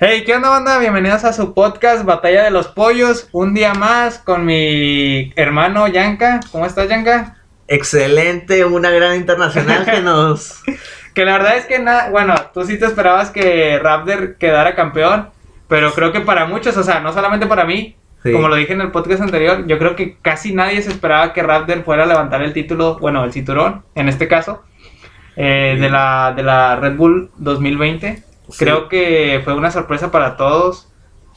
Hey, ¿qué onda, banda? Bienvenidos a su podcast Batalla de los Pollos. Un día más con mi hermano Yanka. ¿Cómo estás, Yanka? Excelente, una gran internacional que nos... Que la verdad es que nada, bueno, tú sí te esperabas que Raptor quedara campeón, pero creo que para muchos, o sea, no solamente para mí, Sí. como lo dije en el podcast anterior, yo creo que casi nadie se esperaba que Raptor fuera a levantar el título, bueno, el cinturón, en este caso, eh, de, la, de la Red Bull 2020. Sí. Creo que fue una sorpresa para todos.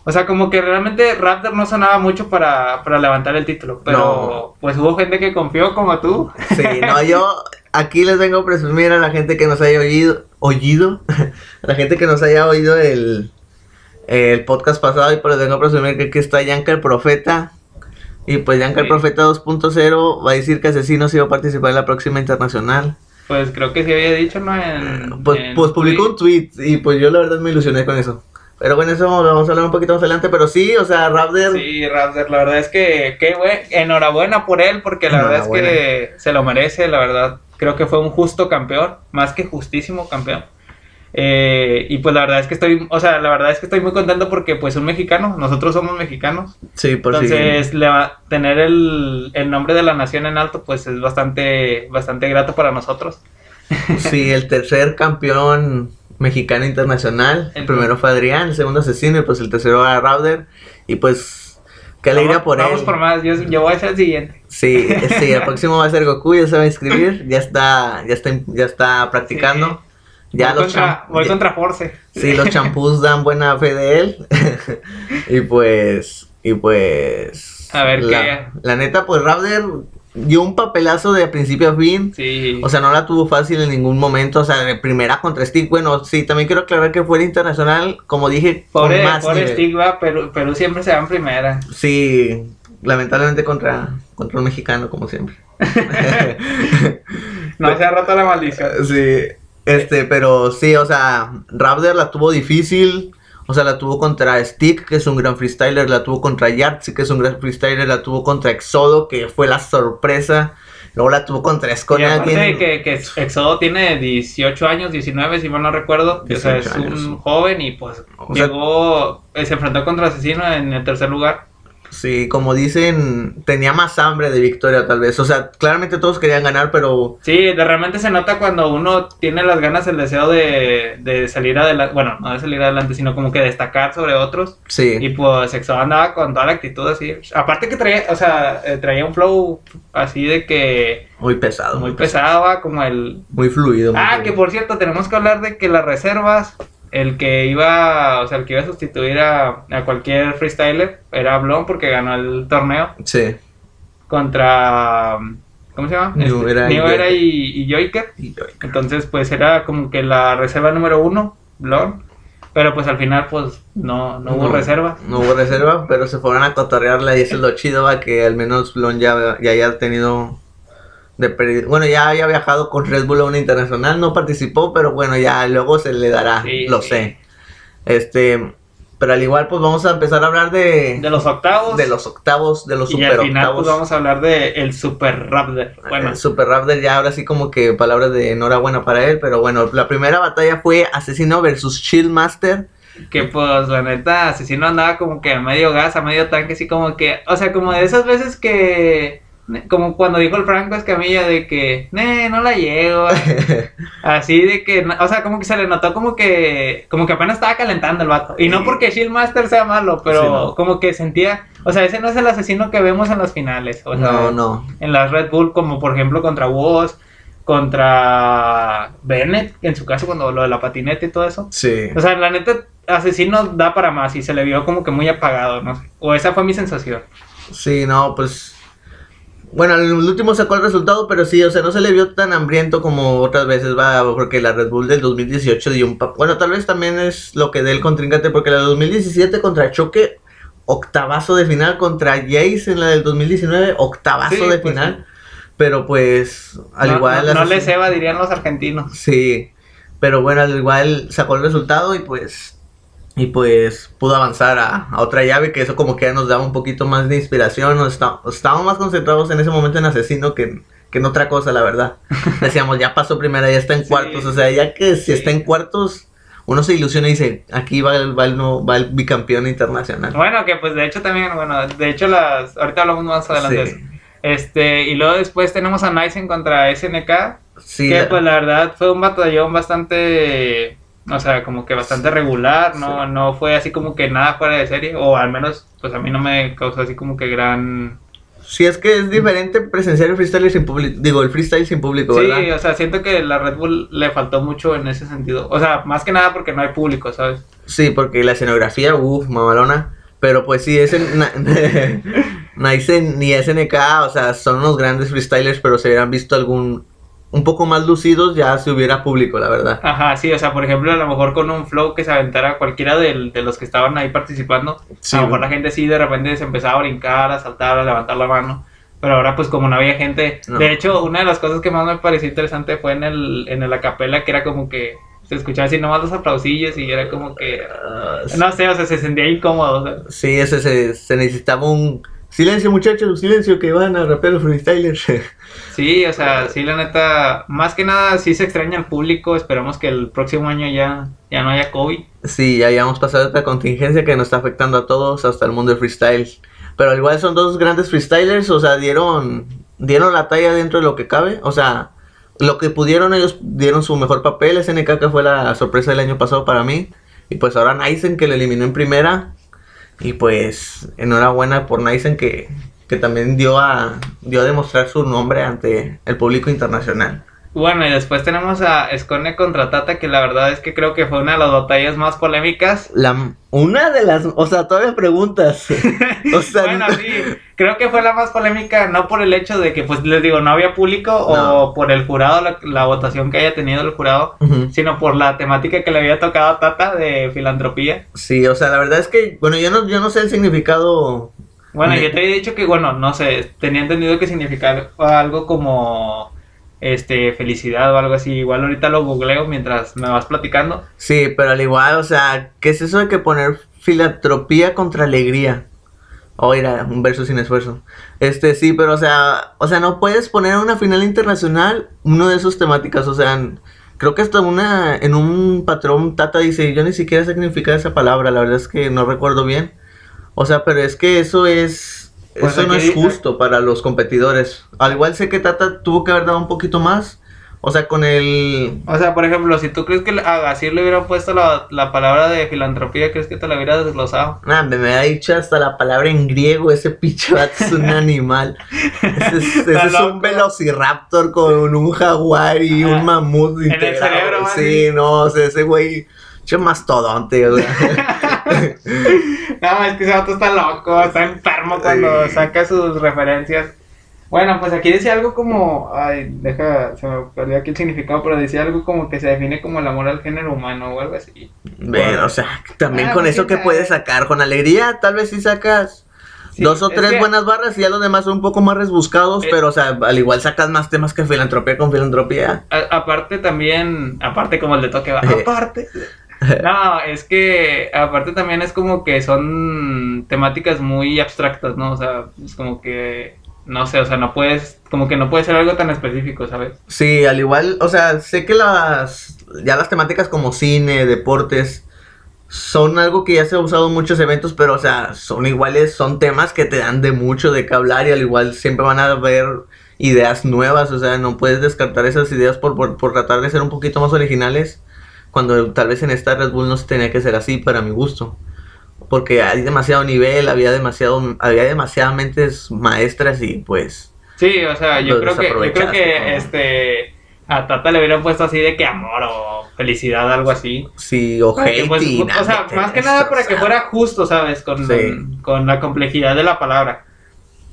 O sea, como que realmente Raptor no sonaba mucho para, para levantar el título, pero No. pues hubo gente que confió como tú. Sí, no, yo aquí les vengo a presumir a la gente que nos haya oído, oído, a la gente que nos haya oído el, el podcast pasado y pues les vengo a presumir que aquí está Yanka el Profeta. Y pues Yanka el Sí. Profeta 2.0 va a decir que Asesinos iba a participar en la próxima internacional. Pues creo que sí había dicho, ¿no? En, Pues, en pues publicó un tweet y pues yo la verdad me ilusioné con eso. Pero bueno, eso lo vamos a hablar un poquito más adelante. Pero sí, o sea, Raptor Sí, Raptor, la verdad es que, qué buen, enhorabuena por él, porque la verdad es que se lo merece, la verdad. Creo que fue un justo campeón, más que justísimo campeón. Eh, y pues la verdad es que estoy, o sea, la verdad es que estoy muy contento porque pues un mexicano, nosotros somos mexicanos. Sí, por Entonces, le va- tener el, el nombre de la nación en alto, pues es bastante, bastante grato para nosotros. Sí, el tercer campeón mexicano internacional. El El- primero fue Adrián, el segundo Asesino y pues el tercero era Rauder. Y pues, qué alegría vamos, por Vamos él. por más, yo, yo voy a ser el siguiente. Sí, sí, el próximo va a ser Goku, ya se va a inscribir, ya está, ya está, ya está practicando. Ya voy los contra, voy ya- contra Force. Sí, los champús dan buena fe de él. y pues, y pues. A ver la, qué- La neta, pues Rauder dio un papelazo de principio a fin. Sí. O sea, no la tuvo fácil en ningún momento. O sea, de primera contra Stick. Bueno, sí, también quiero aclarar que fue el internacional, como dije, Pobre, con más pobre nivel. Stigma, Perú, Perú siempre se va en primera. Sí, lamentablemente contra, contra un mexicano, como siempre. No se ha roto la maldición. sí, este, pero sí, o sea, Raptor la tuvo difícil. O sea, la tuvo contra Stick, que es un gran freestyler. La tuvo contra Yahtzee, que es un gran freestyler. La tuvo contra Exodo, que fue la sorpresa. Luego la tuvo contra Esconia. aparte quien- de que, que Exodo tiene 18 años, 19, si mal no recuerdo. O sea, 18 es años. un joven y pues O llegó, eh, se enfrentó contra Asesino en el tercer lugar. Sí, como dicen, tenía más hambre de victoria tal vez. O sea, claramente todos querían ganar, pero Sí, de realmente se nota cuando uno tiene las ganas, el deseo de, de salir adelante, bueno, no de salir adelante, sino como que destacar sobre otros. sí. Y pues Exodo andaba con toda la actitud así. Aparte que traía, o sea, eh, traía un flow así de que Muy pesado. muy pesado, va, como el... Muy fluido. muy Ah, fluido. que por cierto, tenemos que hablar de que las reservas, el que iba, o sea, el que iba a sustituir a, a cualquier freestyler era Blon porque ganó el torneo Sí. contra, ¿cómo se llama? New Este, Era y New Era Joyker. y, y Joyker. Y yo- Entonces, pues era como que la reserva número uno, Blon. Pero pues al final, pues no, no hubo reserva. No hubo reserva, pero se fueron a cotorrearla y eso es lo chido, va, que al menos Blon ya, ya haya tenido de Bueno, ya había viajado con Red Bull a una internacional, no participó, pero bueno, ya luego se le dará, Sí, lo sí. sé. Este, pero al igual, pues vamos a empezar a hablar de, De los octavos. de los octavos, de los y super al final, octavos. pues vamos a hablar de el Super Raptor. Bueno, El Super Raptor ya ahora sí como que palabras de enhorabuena para él, pero bueno, la primera batalla fue Asesino versus Chill Master. Que pues la neta, asesino andaba como que a medio gas, a medio tanque, así como que, o sea, como de esas veces que, como cuando dijo el Franco Escamilla de que, ne, no la llego, así de que, o sea, como que se le notó como que, como que apenas estaba calentando el vato. Y no porque Shieldmaster sea malo, pero Sí, no. como que sentía, o sea, ese no es el asesino que vemos en las finales, o sea, no, no. en las Red Bull, como por ejemplo contra Woz, contra Bennett, en su caso cuando lo de la patineta y todo eso. Sí. O sea, la neta, Asesino da para más y se le vio como que muy apagado, no sé. O esa fue mi sensación. Sí, no, pues. Bueno, el último sacó el resultado, pero sí, o sea, no se le vio tan hambriento como otras veces, va, porque la Red Bull del 2018 dio un... Bueno, tal vez también es lo que dé el contrincante, porque la del 2017 contra Choque, octavazo de final, contra Jace en la del 2019, octavazo Sí, de pues, final, pero pues, al no, igual... No, no le ceba, dirían los argentinos. Sí, pero bueno, al igual sacó el resultado y pues y pues pudo avanzar a, a otra llave que eso como que ya nos daba un poquito más de inspiración, nos está- estábamos más concentrados en ese momento en Asesino que en, que en otra cosa, la verdad. Decíamos, ya pasó primera, ya está en Sí. cuartos. O sea, ya que si está en cuartos, uno se ilusiona y dice, aquí va el, va el, no- va el bicampeón internacional. Bueno, que pues de hecho también, bueno, de hecho las, ahorita hablamos más adelante Sí. Este, y luego después tenemos a Nysen contra SNK, Sí, que pues la verdad fue un batallón bastante, o sea, como que bastante regular, no, Sí. no fue así como que nada fuera de serie, o al menos pues a mí no me causó así como que gran... sí, es que es diferente presenciar el freestyle sin público. Digo, el freestyle sin público, Sí, ¿verdad? o sea, siento que la Red Bull le faltó mucho en ese sentido, o sea, más que nada porque no hay público, ¿sabes? Sí, porque la escenografía, uff, mamalona. Pero pues sí, na- Naisen ni SNK, o sea, son unos grandes freestylers, pero se hubieran visto algún un poco más lucidos ya si hubiera público, la verdad. Ajá, sí, o sea, por ejemplo, a lo mejor con un flow que se aventara cualquiera del- de los que estaban ahí participando, Sí, a lo mejor la gente sí de repente se empezaba a brincar, a saltar, a levantar la mano. Pero ahora, pues, como no había gente. No. De hecho, una de las cosas que más me pareció interesante fue en el, en el acapela, que era como que se escuchaba así nomás los aplausillos y era como que. Ah, No sé, o sea, se sentía incómodo. o sea. sí, ese se, se necesitaba un silencio, muchachos, silencio que van a rapear los freestylers. Sí, o sea, sí, la neta, más que nada, sí se extraña al público. Esperamos que el próximo año ya, ya no haya COVID. Sí, ya habíamos pasado esta contingencia que nos está afectando a todos, hasta el mundo del freestyle. Pero al igual son dos grandes freestylers, o sea, dieron, dieron la talla dentro de lo que cabe. O sea, lo que pudieron, ellos dieron su mejor papel. SNK que fue la sorpresa del año pasado para mí. Y pues ahora Naisen que le eliminó en primera. Y pues enhorabuena por Naisen que, que también dio a, dio a demostrar su nombre ante el público internacional. Bueno, y después tenemos a Skone contra Tata, que la verdad es que creo que fue una de las batallas más polémicas. La, una de las, o sea, todavía preguntas. O sea, bueno, sí, creo que fue la más polémica, no por el hecho de que, pues les digo, no había público No. o por el jurado, la, la votación que haya tenido el jurado, sino por la temática que le había tocado a Tata de filantropía. Sí, o sea, la verdad es que, bueno, yo no, yo no sé el significado. Bueno, yo te había dicho que, bueno, no sé, tenía entendido que significaba algo como este felicidad o algo así. Igual ahorita lo googleo mientras me vas platicando. Sí, pero al igual, o sea, ¿qué es eso de que poner filantropía contra alegría? O era un verso sin esfuerzo. Este, sí, pero o sea, o sea, no puedes poner a una final internacional uno de esos temáticas, o sea, creo que hasta una, en un patrón Tata dice, yo ni siquiera sé significar esa palabra, la verdad es que no recuerdo bien. O sea, pero es que eso es, Pues eso no es justo para los competidores. Al igual sé que Tata tuvo que haber dado un poquito más, o sea, con el, O sea, por ejemplo, si tú crees que a Gasir le hubieran puesto la, la palabra de filantropía, ¿crees que te la hubiera desglosado? Nah, me, me ha dicho hasta la palabra en griego, ese pinche es un animal. Ese, es- ese es un velociraptor con un jaguar y Ajá. un mamut el integrado. cerebro. Sí, no, o sea, ese güey, che mastodonte, o sea. No, es que ese vato está loco, está enfermo cuando Sí. saca sus referencias. Bueno, pues aquí decía algo como, ay, deja, se me perdió aquí el significado, pero decía algo como que se define como el amor al género humano o algo así. O sea, también Ah, con pues, eso que puedes sacar, con alegría, tal vez sí sacas Sí, dos o es tres que- buenas barras y ya los demás son un poco más rebuscados, Eh. pero o sea, al igual sacas más temas que filantropía con filantropía. A- aparte también, aparte como el de toque va, Eh. aparte. No, es que aparte también es como que son temáticas muy abstractas, ¿no? O sea, es como que, no sé, o sea, no puedes, como que no puede ser algo tan específico, ¿sabes? Sí, al igual, o sea, sé que las ya las temáticas como cine, deportes son algo que ya se ha usado en muchos eventos, pero o sea, son iguales, son temas que te dan de mucho de qué hablar y al igual siempre van a haber ideas nuevas, o sea, no puedes descartar esas ideas por, por, por tratar de ser un poquito más originales, cuando tal vez en esta Red Bull no se tenía que ser así para mi gusto. Porque hay demasiado nivel, había demasiado, había demasiadas mentes maestras y pues Sí, o sea, yo creo que, yo creo que ¿no? este a Tata le hubieran puesto así de que amor o felicidad, algo así. sí, o pues, hate o sea, más que nada para que fuera justo, ¿sabes? Con, Sí. con la complejidad de la palabra.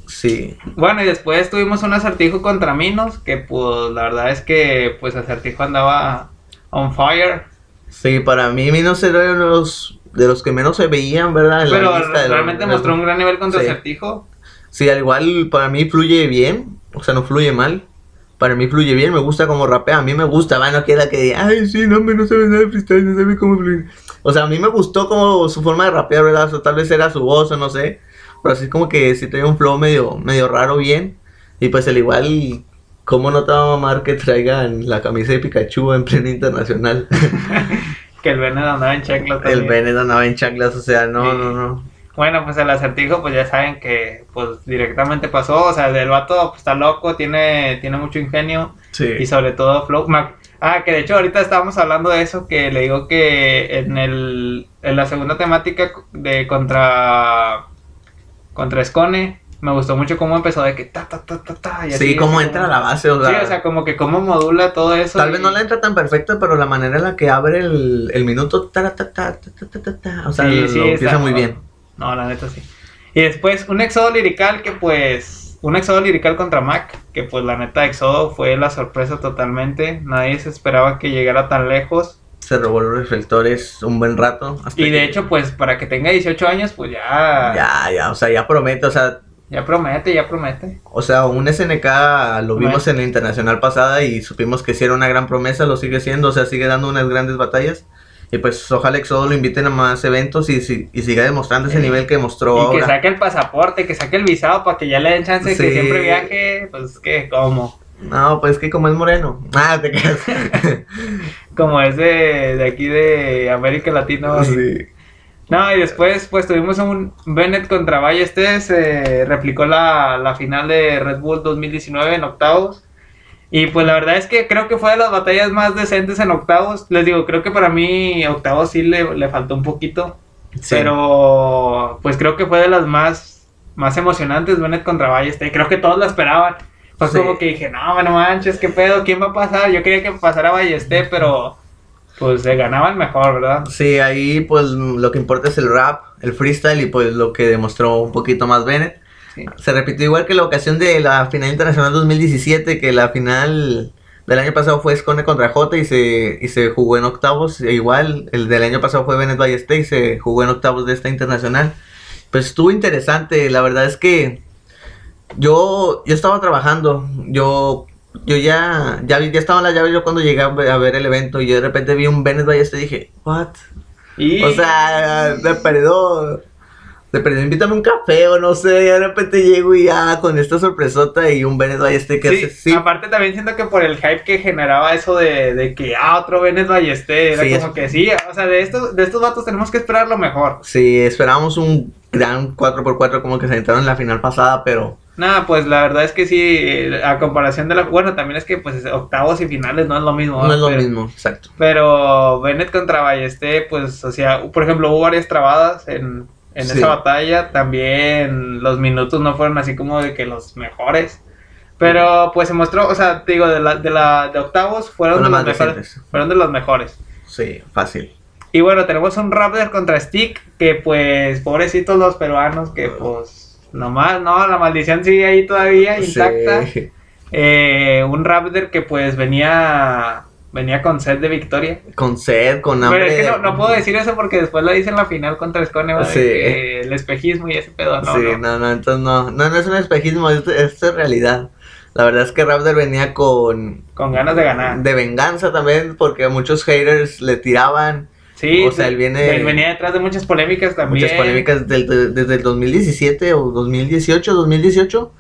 Sí, Bueno, y después tuvimos un acertijo contra Minos, que pues la verdad es que pues acertijo andaba on fire. sí, para mí Minos era uno de los, de los que menos se veían, ¿verdad? En la Pero lista de realmente mostró un gran nivel contra Sí. acertijo. Sí, al igual para mí fluye bien, o sea, no fluye mal. Para mí fluye bien, me gusta como rapea, a mí me gusta, va, no queda que diga, ay, sí, no, no sabe nada de freestyle, no sabe cómo fluir. O sea, a mí me gustó como su forma de rapear, ¿verdad? O tal vez era su voz o no sé, pero así como que sí tenía un flow medio, medio raro bien. Y pues al igual ¿Cómo no te va a mamar que traigan la camisa de Pikachu en pleno internacional? que el Bennett andaba en chanclas el también. Bennett andaba en chanclas, o sea, no, Sí. no, no. Bueno, pues el acertijo, pues ya saben que pues directamente pasó. O sea, el vato pues, está loco, tiene, tiene mucho ingenio Sí. y sobre todo flow. Ah, que de hecho ahorita estábamos hablando de eso, que le digo que en el en la segunda temática de contra contra Scone, me gustó mucho cómo empezó de que ta ta ta ta ta. Y así, sí, cómo entra como... la base, o sea. Sí, o sea, como que cómo modula todo eso. Tal vez no la entra tan perfecta, pero la manera en la que abre el, el minuto, ta ta ta ta ta ta ta. O sea, empieza muy bien. No, la neta sí. Y después un exodo lirical que pues. Un exodo lirical contra Mac, que pues la neta exodo fue la sorpresa totalmente. Nadie se esperaba que llegara tan lejos se robó los reflectores un buen rato. Y de hecho, pues para que tenga 18 años, pues ya. Ya, ya, o sea, ya promete, o sea, ya promete, ya promete. O sea, un SNK lo vimos en la internacional pasada y supimos que sí era una gran promesa, lo sigue siendo, o sea, sigue dando unas grandes batallas. Y pues ojalá Exodo lo inviten a más eventos y, si- y siga demostrando ese Eh, nivel que mostró Y que ahora. saque el pasaporte, que saque el visado para que ya le den chance de que siempre viaje. Pues que como. No, pues que como es moreno. Ah, te quedas. Como es de, de aquí de América Latina. sí. No, y después pues tuvimos un Bennett contra Ballestes, se replicó la, la final de Red Bull 2019 en octavos. Y pues la verdad es que creo que fue de las batallas más decentes en octavos. Les digo, creo que para mí octavos sí le, le faltó un poquito. Sí. Pero pues creo que fue de las más, más emocionantes Bennett contra Ballestes. Creo que todos lo esperaban. Fue Sí. como que dije, no, bueno manches, qué pedo, ¿quién va a pasar? Yo quería que pasara Ballestés, pero pues se ganaba el mejor, ¿verdad? Sí, ahí pues lo que importa es el rap, el freestyle y pues lo que demostró un poquito más Bennett. Sí. Se repitió igual que la ocasión de la final internacional 2017, que la final del año pasado fue Scone contra J y se, y se jugó en octavos. E igual, el del año pasado fue Bennett Ballester y se jugó en octavos de esta internacional. Pues estuvo interesante, la verdad es que yo, yo estaba trabajando, yo, yo ya, ya, vi- ya estaba en la llave yo cuando llegué a ver, a ver el evento y yo de repente vi un Bennett Ballester y dije, what? Y O sea, de perdió. De perdió, invítame un café o no sé. Y de repente llego y ya con esta sorpresota y un Bennett Ballester que Sí, hace. Sí, aparte también siento que por el hype que generaba eso de, de que, ah, otro Bennett Ballester, era Sí, como es- que sí, o sea, de estos, de estos vatos tenemos que esperar lo mejor. sí, esperábamos un gran 4x4 como que se entraron en la final pasada, pero. Nada, pues la verdad es que sí, eh, a comparación de la, bueno, también es que pues octavos y finales no es lo mismo. No es lo Pero- mismo, exacto. Pero Bennett contra Ballester, pues, o sea, por ejemplo, hubo varias trabadas en, en Sí. esa batalla. También los minutos no fueron así como de que los mejores. Pero pues se mostró, o sea, te digo, de la, de la de octavos fueron, Fueron de los mejores. Fueron de los mejores. Sí, fácil. Y bueno, tenemos un Raptor contra Stick, que pues, pobrecitos los peruanos, que pues, nomás, no, la maldición sigue ahí todavía intacta. Sí. Eh, un Raptor que pues venía, venía con sed de victoria. Con sed, con hambre. Pero es que no, no puedo decir eso porque después lo hice en la final contra Scone. Sí. Que el espejismo y ese pedo, no, sí, no. no, no, entonces no. No, no es un espejismo, es, es realidad. La verdad es que Raptor venía con. Con ganas de ganar. De venganza también, porque muchos haters le tiraban. Sí, o sea, él viene- venía detrás de muchas polémicas también. Muchas polémicas del- de- desde el 2017 o 2018, 2018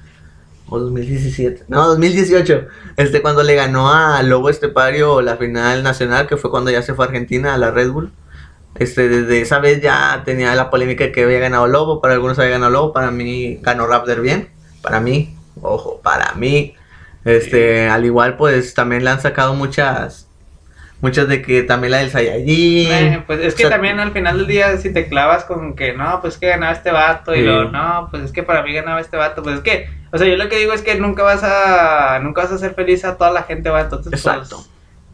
o 2017. No, 2018. Este cuando le ganó a Lobo Estepario la final nacional, que fue cuando ya se fue a Argentina a la Red Bull. Este, desde esa vez ya tenía la polémica que había ganado Lobo, para algunos había ganado Lobo, para mí ganó Raptor bien, para mí, ojo, para mí. Este, al igual pues también le han sacado muchas muchas de que también la del Saiyajin. Eh, pues es que O sea, también al final del día si te clavas con que no, pues es que ganaba este vato y luego no, pues es que para mí ganaba este vato, pues es que, o sea, yo lo que digo es que nunca vas a nunca vas a hacer feliz a toda la gente, va, entonces pues, Exacto.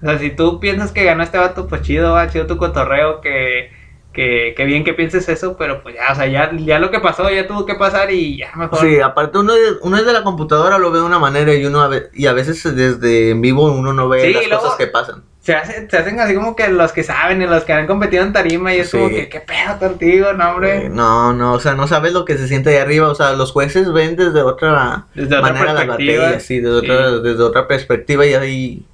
o sea, si tú piensas que ganó este vato, pues chido, va, chido tu cotorreo, que que, que bien que pienses eso, pero pues ya, o sea, ya, ya lo que pasó, ya tuvo que pasar y ya mejor. Sí, aparte uno, es- uno es de la computadora lo ve de una manera y uno a ve- y a veces desde en vivo uno no ve Sí, las luego- cosas que pasan. Se, hace- se hacen así como que los que saben y los que han competido en tarima y es Sí. como que, ¿qué pedo contigo, no, hombre? Eh, no, no, o sea, no sabes lo que se siente ahí arriba, o sea, los jueces ven desde otra Desde otra manera las perspectiva. batallas, sí, desde otra, desde otra perspectiva y ahí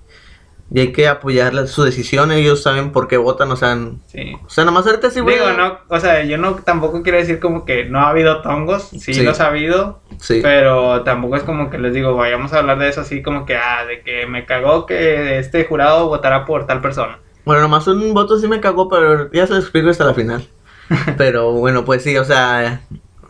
Y hay que apoyar la- su decisión, ellos saben por qué votan, o sea, Sí. o sea, nomás ahorita sí voy Digo, no, o sea, yo no tampoco quiero decir como que no ha habido tongos, sí, Sí. los ha habido, Sí. pero tampoco es como que les digo, vayamos a hablar de eso así como que, ah, de que me cagó que este jurado votará por tal persona. Bueno, nomás un voto sí me cagó, pero ya se lo explico hasta la final. pero bueno, pues sí, o sea,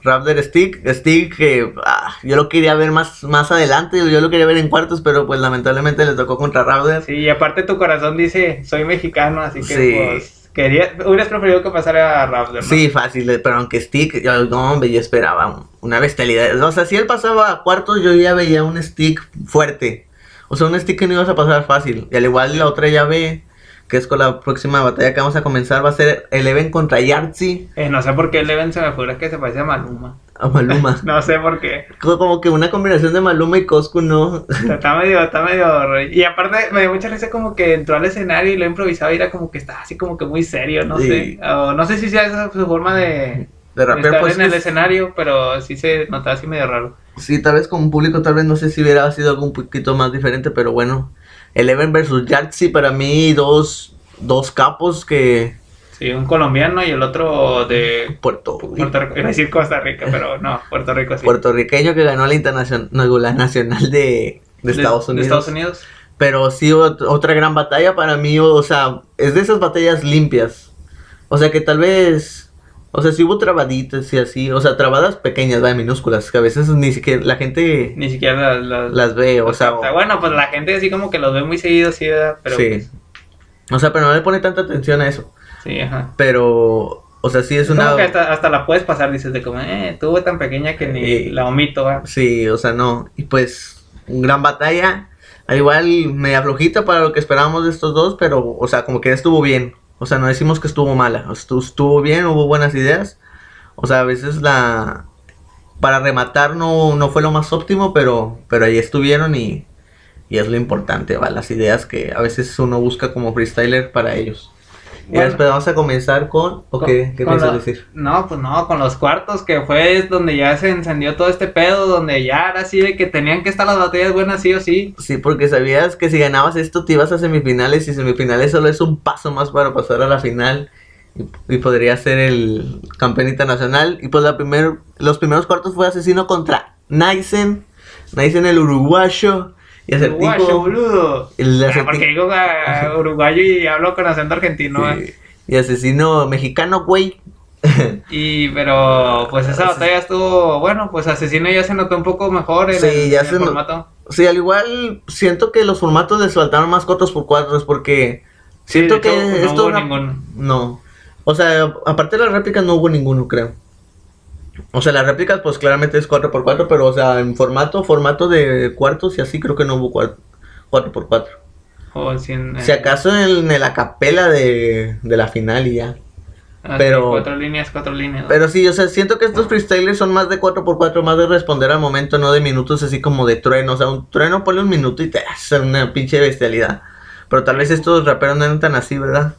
Raptor Stick, Stick que ah, yo lo quería ver más, más adelante, yo lo quería ver en cuartos, pero pues lamentablemente le tocó contra Raptor. Sí, y aparte tu corazón dice, soy mexicano, así que Sí. pues, quería, hubieras preferido que pasara a Raptor, ¿no? Sí, fácil, pero aunque Stick, yo, no, hombre, yo esperaba un- una bestialidad. O sea, si él pasaba a cuartos, yo ya veía un Stick fuerte. O sea, un Stick que no ibas a pasar fácil. Y al igual la otra llave, que es con la próxima batalla que vamos a comenzar, va a ser Eleven contra Yartzi Eh, no sé por qué Leven se me figura que se parece a Maluma. a Maluma. No sé por qué. Co- Como que una combinación de Maluma y Coscu, ¿no? Está medio, está medio... Y aparte me dio mucha risa como que entró al escenario y lo improvisaba y era como que estaba así como que muy serio, no Sí. sé. O no sé si sea esa su forma de, De rapper, estar pues en el es- escenario, pero sí se notaba así medio raro. Sí, tal vez como público, tal vez no sé si hubiera sido algo un poquito más diferente, pero bueno. Eleven versus Yartzi, para mí, dos, dos capos que. Sí, un colombiano y el otro de Puerto, Puerto Rico. Iba a decir Costa Rica, pero no, Puerto Rico sí. puertorriqueño que ganó la internacional, no, la nacional de, de Estados Unidos. De Estados Unidos. Pero sí, ot- otra gran batalla para mí, o sea, es de esas batallas limpias. O sea, que tal vez. O sea, sí hubo trabaditas y así. O sea, trabadas pequeñas, va, minúsculas. Que a veces ni siquiera la gente Ni siquiera las... las- las ve. O sea, Está bueno, pues la gente así como que los ve muy seguido, sí, ¿verdad? Pero sí. pues, O sea, pero no le pone tanta atención a eso. sí, ajá. Pero, o sea, sí es Es como una. que hasta, hasta la puedes pasar, dices, de como, eh, tuvo tan pequeña que ni Eh, la omito, ¿verdad? Sí, o sea, no. Y pues, gran batalla. Al igual, media flojita para lo que esperábamos de estos dos, pero, o sea, como que estuvo bien. O sea, no decimos que estuvo mala. Estuvo, bien, hubo buenas ideas. O sea, a veces la. Para rematar no, no fue lo más óptimo, pero, pero ahí estuvieron y, y es lo importante, ¿va? Las ideas que a veces uno busca como freestyler para ellos. Y Bueno. después vamos a comenzar con. ¿O Con- qué, qué con piensas decir? No, pues no, con los cuartos, que fue donde ya se encendió todo este pedo, donde ya era así de que tenían que estar las batallas buenas sí o sí. Sí, porque sabías que si ganabas esto te ibas a semifinales y semifinales solo es un paso más para pasar a la final y, y podría ser el campeón internacional. Y pues la primer, los primeros cuartos fue Asesino contra Naisen, Naisen el uruguayo y Uruguayo, boludo. el Acertijo- porque digo ah, uruguayo y hablo con acento argentino. sí, ¿eh? y Asesino mexicano, güey. Y, pero, pues esa batalla estuvo, bueno, pues Asesino ya se notó un poco mejor en Sí, el, ya en el se no- formato. Sí, al igual siento que los formatos les faltaron más cuatro por cuatro porque Sí, siento que no esto hubo era- ninguno. No. O sea, aparte de las réplicas no hubo ninguno, creo. O sea, las réplicas pues claramente es 4x4, pero o sea, en formato, formato de cuartos y así creo que no hubo 4x4. O si en- Si acaso en, el acapela de, de la final y ya. ah, sí, pero- Cuatro líneas, cuatro líneas. Pero sí, o sea, siento que estos freestylers son más de 4x4, más de responder al momento, no de minutos así como de trueno. O sea, un trueno ponle un minuto y te hace una pinche bestialidad. Pero tal vez estos raperos no eran tan así, ¿verdad?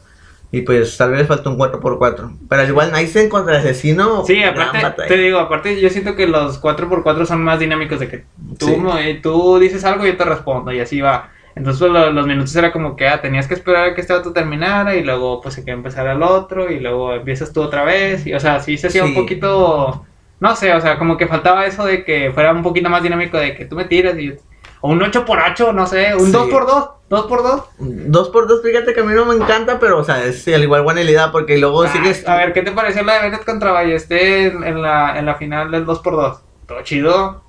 Y pues tal vez les falta un 4x4. Pero al igual Naisen contra Asesino. Sí, aparte, te digo, aparte yo siento que los 4x4 son más dinámicos de que tú, Sí. eh, tú dices algo y yo te respondo y así va. Entonces pues, lo- los minutos era como que ah, tenías que esperar a que este otro terminara y luego pues que empezara el otro y luego empiezas tú otra vez y o sea, sí se hacía un Sí. poquito, no sé, o sea, como que faltaba eso de que fuera un poquito más dinámico de que tú me tiras y yo- o un 8x8, no sé, un Sí. 2x2, 2x2. 2x2, fíjate que a mí no me encanta, pero o sea, es al igual buena idea porque luego Ah, sigues. A ver, ¿qué te pareció la de Bennett contra Ballesté en, en la, en la final del 2x2? Todo chido.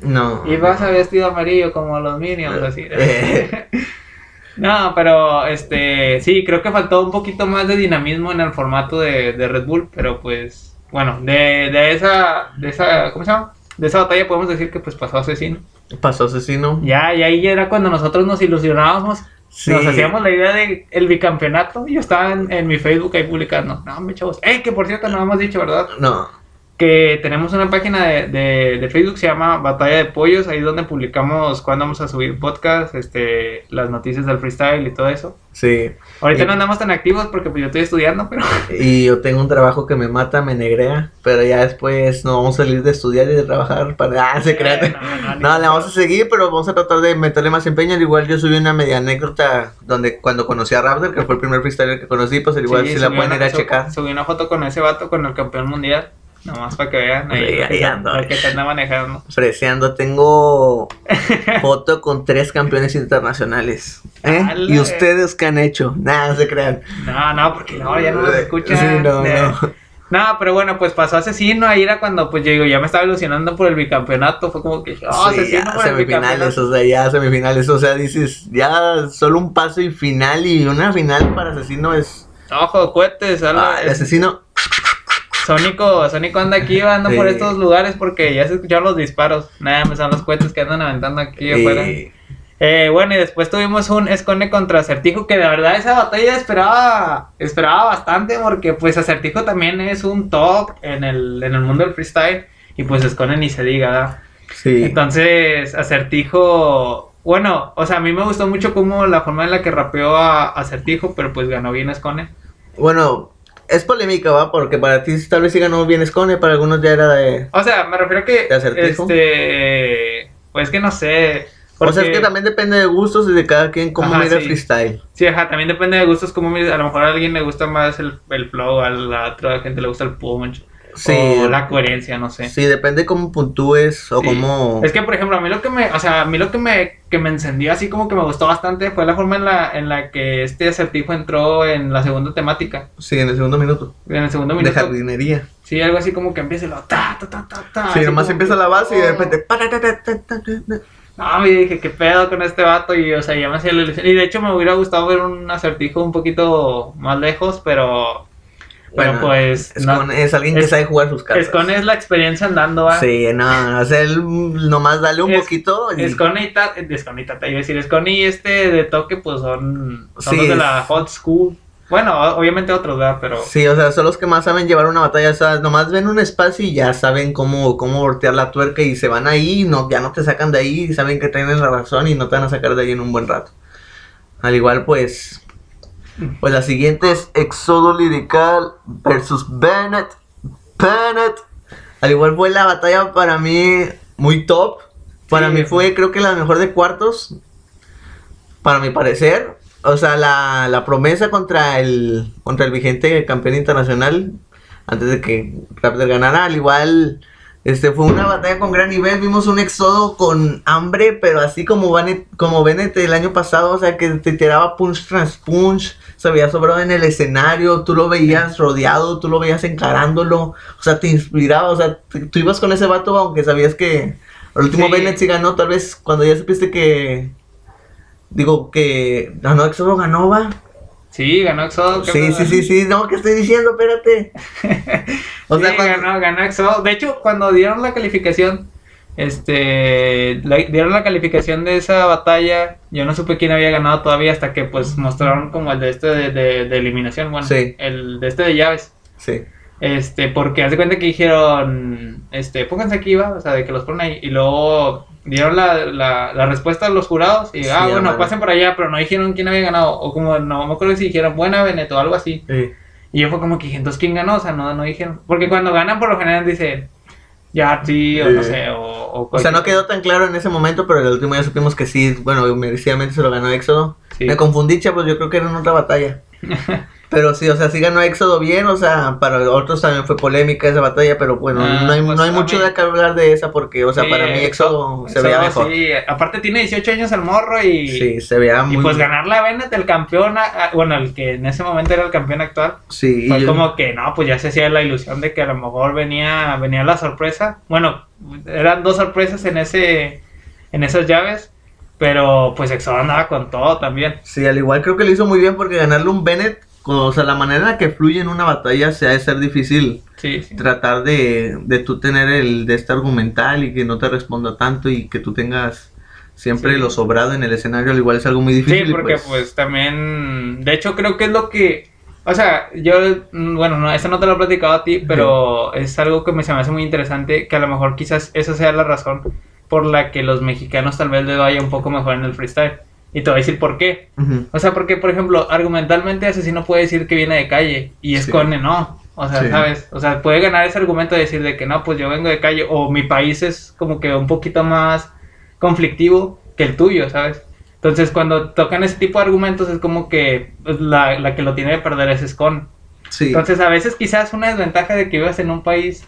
No. Y vas a vestido amarillo como los Minions, así. Eh. no, pero este, sí, creo que faltó un poquito más de dinamismo en el formato de, de Red Bull, pero pues, bueno, de, de esa, de esa, ¿cómo se llama? De esa batalla podemos decir que pues pasó asesino. Pasó Asesino. Ya, y ahí era cuando nosotros nos ilusionábamos, Sí. nos hacíamos la idea de el bicampeonato. Yo estaba en, en mi Facebook ahí publicando, no, me chavos, ¡eh, que por cierto no hemos dicho, ¿verdad? No. Que tenemos una página de, de, de Facebook se llama Batalla de Pollos, ahí donde publicamos cuándo vamos a subir podcast, este, las noticias del freestyle y todo eso. Sí. Ahorita Y- no andamos tan activos porque pues yo estoy estudiando, pero Y yo tengo un trabajo que me mata, me negrea, pero ya después no vamos a salir de estudiar y de trabajar para... Ah, se crean. Eh, no, no, le vamos a seguir, pero vamos a tratar de meterle más empeño. Al igual yo subí una media anécdota donde cuando conocí a Raptor, que fue el primer freestyler que conocí, pues al igual Sí, si la pueden ir a checar. Subí una foto con ese vato, con el campeón mundial. Nomás para que vean ahí, lo, que lo que manejando. Freseando, tengo foto con tres campeones internacionales. ¿eh? ¿Y ustedes qué han hecho? Nada, no se crean. No, no, porque ahora ya no los escuchan. Sí, no, Eh, no. No, pero bueno, pues pasó asesino, ahí era cuando pues yo digo, ya me estaba ilusionando por el bicampeonato, fue como que, oh, Sí, asesino ya por semifinales, o sea, ya semifinales, o sea, dices, ya solo un paso y final y una final para asesino es... Ojo, cohetes, algo- Ah, el asesino, Sónico, Sónico anda aquí, anda por Sí. estos lugares porque ya se escucharon los disparos. Nada, me son los cohetes que andan aventando aquí afuera. eh, Eh, bueno, y después tuvimos un Escone contra Acertijo, que de verdad esa batalla esperaba, esperaba bastante, porque pues Acertijo también es un top en el, en el mundo del freestyle, y pues Escone ni se diga, ¿verdad? sí. Entonces, Acertijo, bueno, o sea, a mí me gustó mucho como la forma en la que rapeó a Acertijo, pero pues ganó bien Escone. Bueno, es polémica, va, porque para ti tal vez sí ganó bien Scone, para algunos ya era de... O sea, me refiero a que, este, pues que no sé. O sea, es que también depende de gustos y de cada quien cómo Ajá, mira sí. freestyle. Sí, ajá, también depende de gustos, como mires, a lo mejor a alguien le gusta más el, el flow, a la otra gente le gusta el punch, Sí. o la coherencia, no sé. Sí, depende cómo puntúes o Sí. cómo... Es que, por ejemplo, a mí lo que me, o sea, a mí lo que me, que me encendió así como que me gustó bastante fue la forma en la, en la que este acertijo entró en la segunda temática, Sí, en el segundo minuto. en el segundo De minuto. jardinería. Sí, algo así como que empieza y lo ta, ta, ta, ta, ta. Sí, nomás empieza que, la base y de repente... para, ta, ta, ta, ta, ta, ta. No, y dije, ¿qué pedo con este vato? Y, o sea, ya me hacía la ilusión. Y de hecho me hubiera gustado ver un acertijo un poquito más lejos, pero... Pero Bueno, pues... Es, no. es alguien que Es- sabe jugar sus cartas. Escone es la experiencia andando, ¿va? Sí, no, no, o sea, él nomás dale un Es- poquito y... Escone y Tata, Escone y Tata, iba a decir, Escone y este de toque, pues son, son Sí, los de es- la hot school. Bueno, obviamente otros, ¿verdad? Pero... Sí, o sea, son los que más saben llevar una batalla, o sea, nomás ven un espacio y ya saben cómo, cómo voltear la tuerca y se van ahí, no, ya no te sacan de ahí, y saben que tienen la razón y no te van a sacar de ahí en un buen rato. Al igual, pues, pues la siguiente es Exodo Lirical versus Bennett. Bennett. Al igual fue la batalla para mí muy top. Para Sí. mí fue, creo que la mejor de cuartos. Para mi parecer. O sea, la, la promesa contra el, contra el vigente campeón internacional. Antes de que Raptor ganara. Al igual, este fue una batalla con gran nivel. Vimos un éxodo con hambre. Pero así como Bennett, como Bennett el año pasado. O sea, que te tiraba punch tras punch. Se veía sobrado en el escenario. Tú lo veías rodeado. Tú lo veías encarándolo. O sea, te inspiraba. O sea, tú ibas con ese vato. Aunque sabías que. El último Sí. Bennett sí ganó. Tal vez cuando ya supiste que. Digo que. Ganó Éxodo, ganó, va. Sí, ganó Exodo. ¿qué Sí, sí, sí, sí, no, ¿qué estoy diciendo? Espérate. O sí, sea, cuando- ganó, ganó Exodo. De hecho, cuando dieron la calificación, este, la- dieron la calificación de esa batalla, yo no supe quién había ganado todavía hasta que pues mostraron como el de este de, de- de eliminación, bueno, Sí. el de este de llaves. Sí. Este, porque haz de cuenta que dijeron, este, pónganse aquí, va, o sea, de que los ponen ahí, y luego dieron la, la, la respuesta a los jurados, y, Sí, ah, bueno, pasen por allá, pero no dijeron quién había ganado, o como, no me acuerdo si dijeron buena Veneto o algo así, sí. y yo fue como que entonces, ¿quién ganó? O sea, no, no dijeron, porque cuando ganan por lo general dicen, ya, sí, o no sé, o... O, O sea, no quedó tan claro en ese momento, pero el último ya supimos que sí, bueno, merecidamente se lo ganó Éxodo. Sí. Me confundí, chavos, yo creo que era en otra batalla. pero sí, o sea, sí ganó Éxodo bien, o sea, para otros también fue polémica esa batalla, pero bueno, Ah, no hay, pues, no hay mucho de qué hablar de esa porque, o sea, Sí, para mí Éxodo se veía mejor. Sí, aparte tiene 18 años el morro y... Sí, se veía muy Y pues ganarle a Bennett, el campeón, bueno, el que en ese momento era el campeón actual, Sí, y Fue yo- como que no, pues ya se hacía la ilusión de que a lo mejor venía, venía la sorpresa. Bueno, eran dos sorpresas en ese, en esas llaves, pero pues Exodo andaba con todo también. Sí, al igual creo que lo hizo muy bien porque ganarle un Bennett, o sea, la manera en la que fluye en una batalla se ha de ser difícil. Sí, sí. Tratar de, de tú tener el de este argumental y que no te responda tanto y que tú tengas siempre Sí. lo sobrado en el escenario, al igual es algo muy Sí, difícil. y porque pues, pues también, de hecho creo que es lo que O sea, yo, mm, bueno, no, eso no te lo he platicado a ti, pero es algo que me se me hace muy interesante, que a lo mejor quizás esa sea la razón por la que los mexicanos tal vez les vaya un poco mejor en el freestyle. Y te voy a decir por qué. O sea, porque, por ejemplo, argumentalmente Asesino puede decir que viene de calle y Sí. Escone no. O sea, Sí. ¿sabes? O sea, puede ganar ese argumento de decir de que no, pues yo vengo de calle o mi país es como que un poquito más conflictivo que el tuyo, ¿sabes? Entonces, cuando tocan ese tipo de argumentos es como que pues, la, la que lo tiene de perder es Escon. Sí. Entonces, a veces quizás una desventaja de que vivas en un país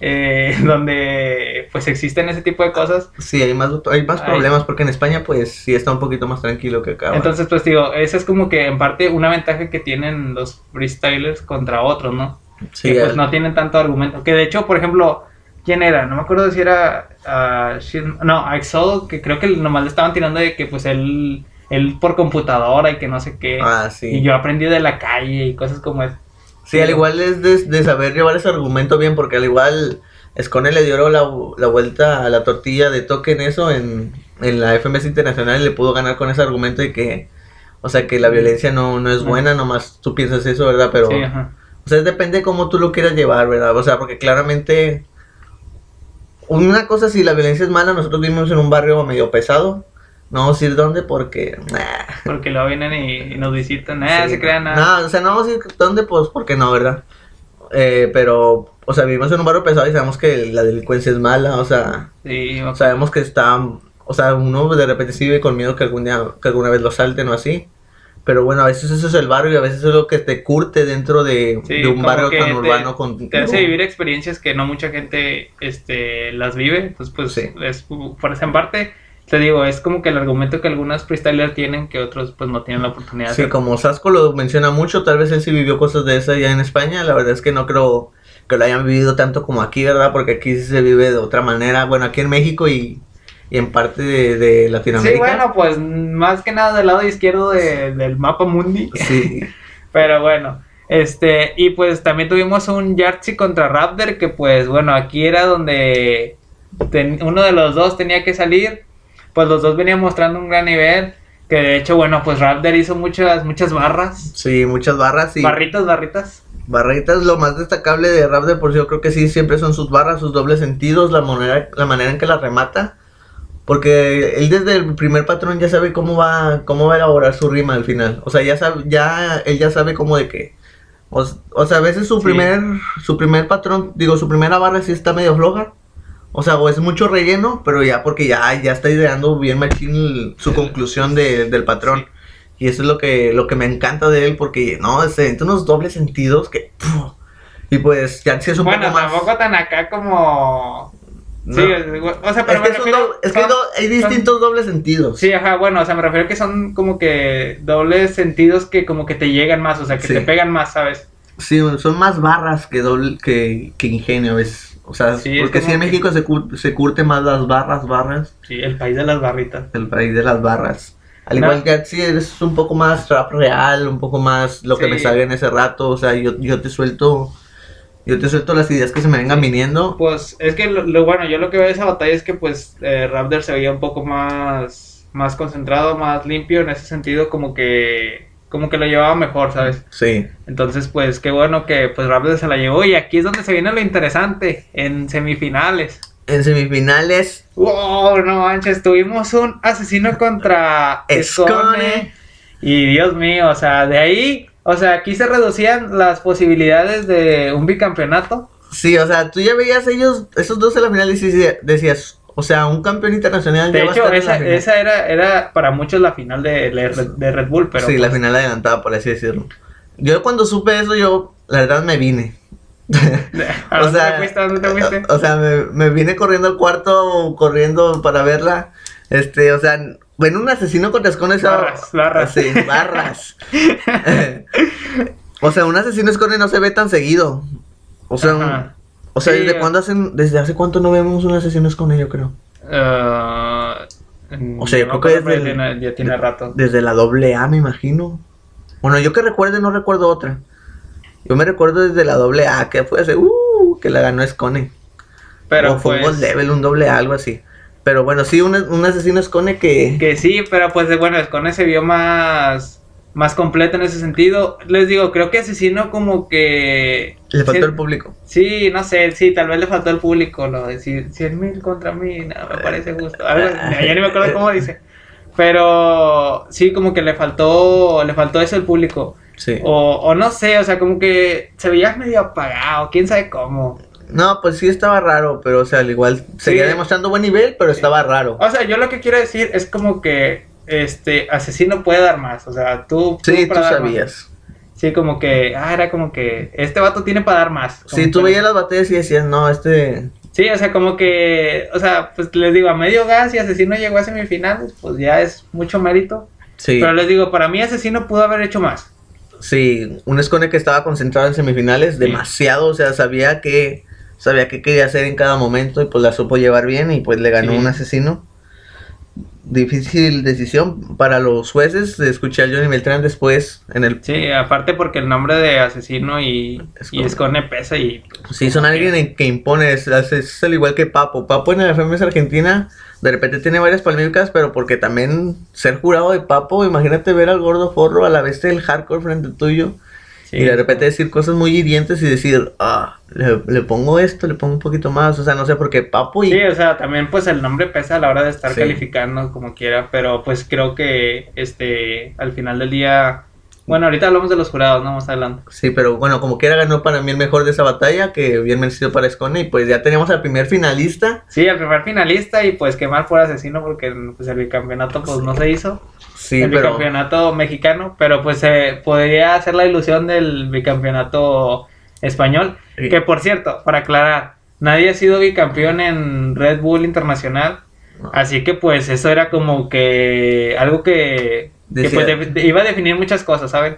eh, donde pues existen ese tipo de cosas Sí, hay más, hay más Ay. problemas porque en España pues sí está un poquito más tranquilo que acá. Entonces, pues digo, esa es como que en parte una ventaja que tienen los freestylers contra otros, ¿no? sí, que pues el- no tienen tanto argumento. Que de hecho, por ejemplo, ¿quién era? No me acuerdo si era. Shin- no, a Exodo, que creo que nomás le estaban tirando de que pues él, él por computadora y que no sé qué. Ah, sí. Y yo aprendí de la calle y cosas como eso. Sí, al igual es de, de saber llevar ese argumento bien, porque al igual Scone le dio la, la vuelta a la tortilla de toque en eso, en, en la FMS Internacional, y le pudo ganar con ese argumento de que, o sea, que la violencia no, no es buena, nomás tú piensas eso, ¿verdad? Pero, Sí, ajá. o sea, depende cómo tú lo quieras llevar, ¿verdad? O sea, porque claramente, una cosa, si la violencia es mala, nosotros vivimos en un barrio medio pesado, no vamos a ir dónde porque, nah, Porque luego vienen y, y nos visitan. Eh, Sí, se crean nada. No, o sea, no vamos a ir dónde, pues, porque no, ¿verdad? Eh, pero, o sea, vivimos en un barrio pesado y sabemos que la delincuencia es mala, o sea, Sí, ok. sabemos que está, o sea, uno de repente sí vive con miedo que algún día, que alguna vez lo salten o así. Pero bueno, a veces eso es el barrio y a veces es lo que te curte dentro de, Sí, de un barrio tan urbano con... te hace vivir experiencias que no mucha gente este, las vive. Entonces, pues, Sí. es, por esa parte, te digo, es como que el argumento que algunas freestylers tienen que otros, pues, no tienen la oportunidad Sí, como Sasco lo menciona mucho, tal vez él sí vivió cosas de esas ya en España, la verdad es que no creo que lo hayan vivido tanto como aquí, ¿verdad? Porque aquí sí se vive de otra manera, bueno, aquí en México y, y en parte de, de Latinoamérica. Sí, bueno, pues, más que nada del lado izquierdo de- del mapa mundi. Sí, Pero bueno, este, y pues también tuvimos un Yartzi contra Raptor, que pues bueno, aquí era donde ten- uno de los dos tenía que salir, pues los dos venían mostrando un gran nivel, que de hecho, bueno, pues Raptor hizo muchas, muchas barras, sí, muchas barras y barritas, barritas. barritas. Lo más destacable de Rap de por sí, yo creo que sí, siempre son sus barras, sus dobles sentidos, la manera, la manera en que las remata. Porque él desde el primer patrón ya sabe cómo va, cómo va a elaborar su rima al final. O sea, ya sabe, ya, él ya sabe cómo de qué. O, o sea, a veces su Sí. primer, su primer patrón, digo, su primera barra sí está medio floja. O sea, o es mucho relleno, pero ya porque ya, ya está ideando bien machín su conclusión de- del patrón. Y eso es lo que, lo que me encanta de él, porque no, se unos dobles sentidos que. ¡puf! y pues ya sí es un bueno, poco más. tampoco tan acá como... no. Sí, o sea, pero es que, es refiero- do- es que son- do- hay distintos dobles sentidos. Sí, ajá, bueno, o sea, me refiero que son como que dobles sentidos que como que te llegan más, o sea, que Sí. te pegan más, ¿sabes? Sí, son más barras que doble, que, que ingenio a veces. O sea, Sí, porque si en México se, cur- se curte más las barras, barras, Sí, el país de las barritas. el país de las barras. Al No. igual que sí, eres un poco más rap real, un poco más lo que me salga en ese rato. O sea, yo, yo te suelto, yo te suelto las ideas que se me vengan viniendo. Pues es que lo, lo bueno, yo lo que veo de esa batalla es que pues eh, Raptor se veía un poco más, más concentrado, más limpio en ese sentido, como que como que lo llevaba mejor, ¿sabes? Sí, Entonces pues qué bueno que pues Raptor se la llevó y aquí es donde se viene lo interesante, en semifinales. en semifinales, Wow, no manches, tuvimos un asesino contra Escone. Y Dios mío, o sea, de ahí, o sea, aquí se reducían las posibilidades de un bicampeonato. sí, o sea, tú ya veías ellos, esos dos en la final y decías, o sea, un campeón internacional De ya va a hecho, en esa, la final. esa era, era para muchos la final de, de Red, Bull, pero sí, la pues, final adelantada, por así decirlo. Yo cuando supe eso, yo, la verdad, me vine. ¿a o sea, te fuiste? ¿A dónde te fuiste? O sea, me, me vine corriendo al cuarto, corriendo para verla. Este, o sea, ven un asesino contra Escone esa- Barras, barras. Sí, barras. o sea, un asesino Escone no se ve tan seguido. O sea, un-. O sea, Sí, ¿desde cuándo hacen, desde hace cuánto no vemos un asesino Escone, yo creo? Ah, O sea, yo no creo que desde el- ya tiene rato. Desde la doble A, me imagino. Bueno, yo que recuerde, no recuerdo otra. Yo me recuerdo desde la doble A, que fue hace, uh, que la ganó Escone. Pero o fue un pues, Gold level, un doble A, algo así. Pero bueno, sí, un, un asesino Escone que... que sí, pero pues bueno, Escone se vio más más completa en ese sentido. Les digo, creo que Asesino como que... Le faltó sí, el público. Sí, no sé, sí, tal vez le faltó el público, lo de decir 100 mil contra mí, no, me parece justo. Algo- ya ni me acuerdo cómo dice. Pero sí, como que le faltó, le faltó eso al público. Sí. O, o no sé, o sea, como que se veía medio apagado, quién sabe cómo. No, pues sí estaba raro, pero o sea, al igual seguía Sí. demostrando buen nivel, pero estaba raro. O sea, yo lo que quiero decir es como que este asesino puede dar más. O sea, tú. Sí, tú más. sabías. Sí, como que, ah, era como que este vato tiene para dar más. Como Sí, tú veías las batallas y decías, no, este... Sí, o sea, como que, o sea, pues les digo, a medio gas y Asesino llegó a semifinales, pues ya es mucho mérito. Sí, Pero les digo, para mí Asesino pudo haber hecho más. sí, un Escone que estaba concentrado en semifinales, demasiado, o sea, sabía que sabía qué quería hacer en cada momento y pues la supo llevar bien y pues le ganó Sí. un asesino. Difícil decisión para los jueces, escuché a Johnny Beltrán después en el... Sí, aparte porque el nombre de Asesino y, Escone. y Escone pesa y... Sí, son alguien en- que impone, es, es- es al igual que Papo. Papo en la FMS Argentina, de repente tiene varias palmicas, pero porque también ser jurado de Papo, imagínate ver al gordo forro a la vez del hardcore frente tuyo sí. y de repente decir cosas muy hirientes y decir, ah, le, le pongo esto, le pongo un poquito más, o sea, no sé, porque Papo y... Sí, o sea, también pues el nombre pesa a la hora de estar Sí. calificando como quiera, pero pues creo que este al final del día, bueno, ahorita hablamos de los jurados, no más adelante. Sí, pero bueno, como quiera ganó para mí el mejor de esa batalla, que bien merecido para Escone, y pues ya teníamos al primer finalista. Sí, el primer finalista y pues qué mal por asesino porque pues el bicampeonato pues no se hizo, Sí, el pero... bicampeonato mexicano, pero pues se podría hacer la ilusión del bicampeonato español, Sí. que por cierto, para aclarar, nadie ha sido bicampeón en Red Bull Internacional. No. Así que pues eso era como que algo que, que, pues, de- de- iba a definir muchas cosas, ¿saben?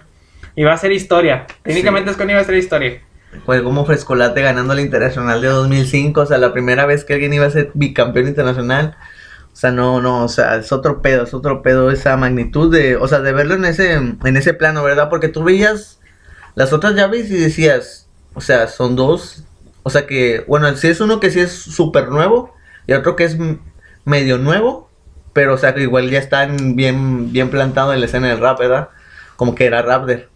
Iba a ser historia. Técnicamente es que iba a ser historia. Fue como Frescolate ganando la Internacional de 2005, o sea, la primera vez que alguien iba a ser bicampeón internacional. O sea, no, no, o sea, es otro pedo, es otro pedo esa magnitud de, o sea, de verlo en ese, en ese plano, ¿verdad? Porque tú veías las otras llaves y decías, o sea, son dos, o sea que, bueno, sí es uno que sí es súper nuevo y otro que es medio nuevo, pero o sea que igual ya están bien, bien plantado en la escena del rap, ¿verdad? Como que era Raptor.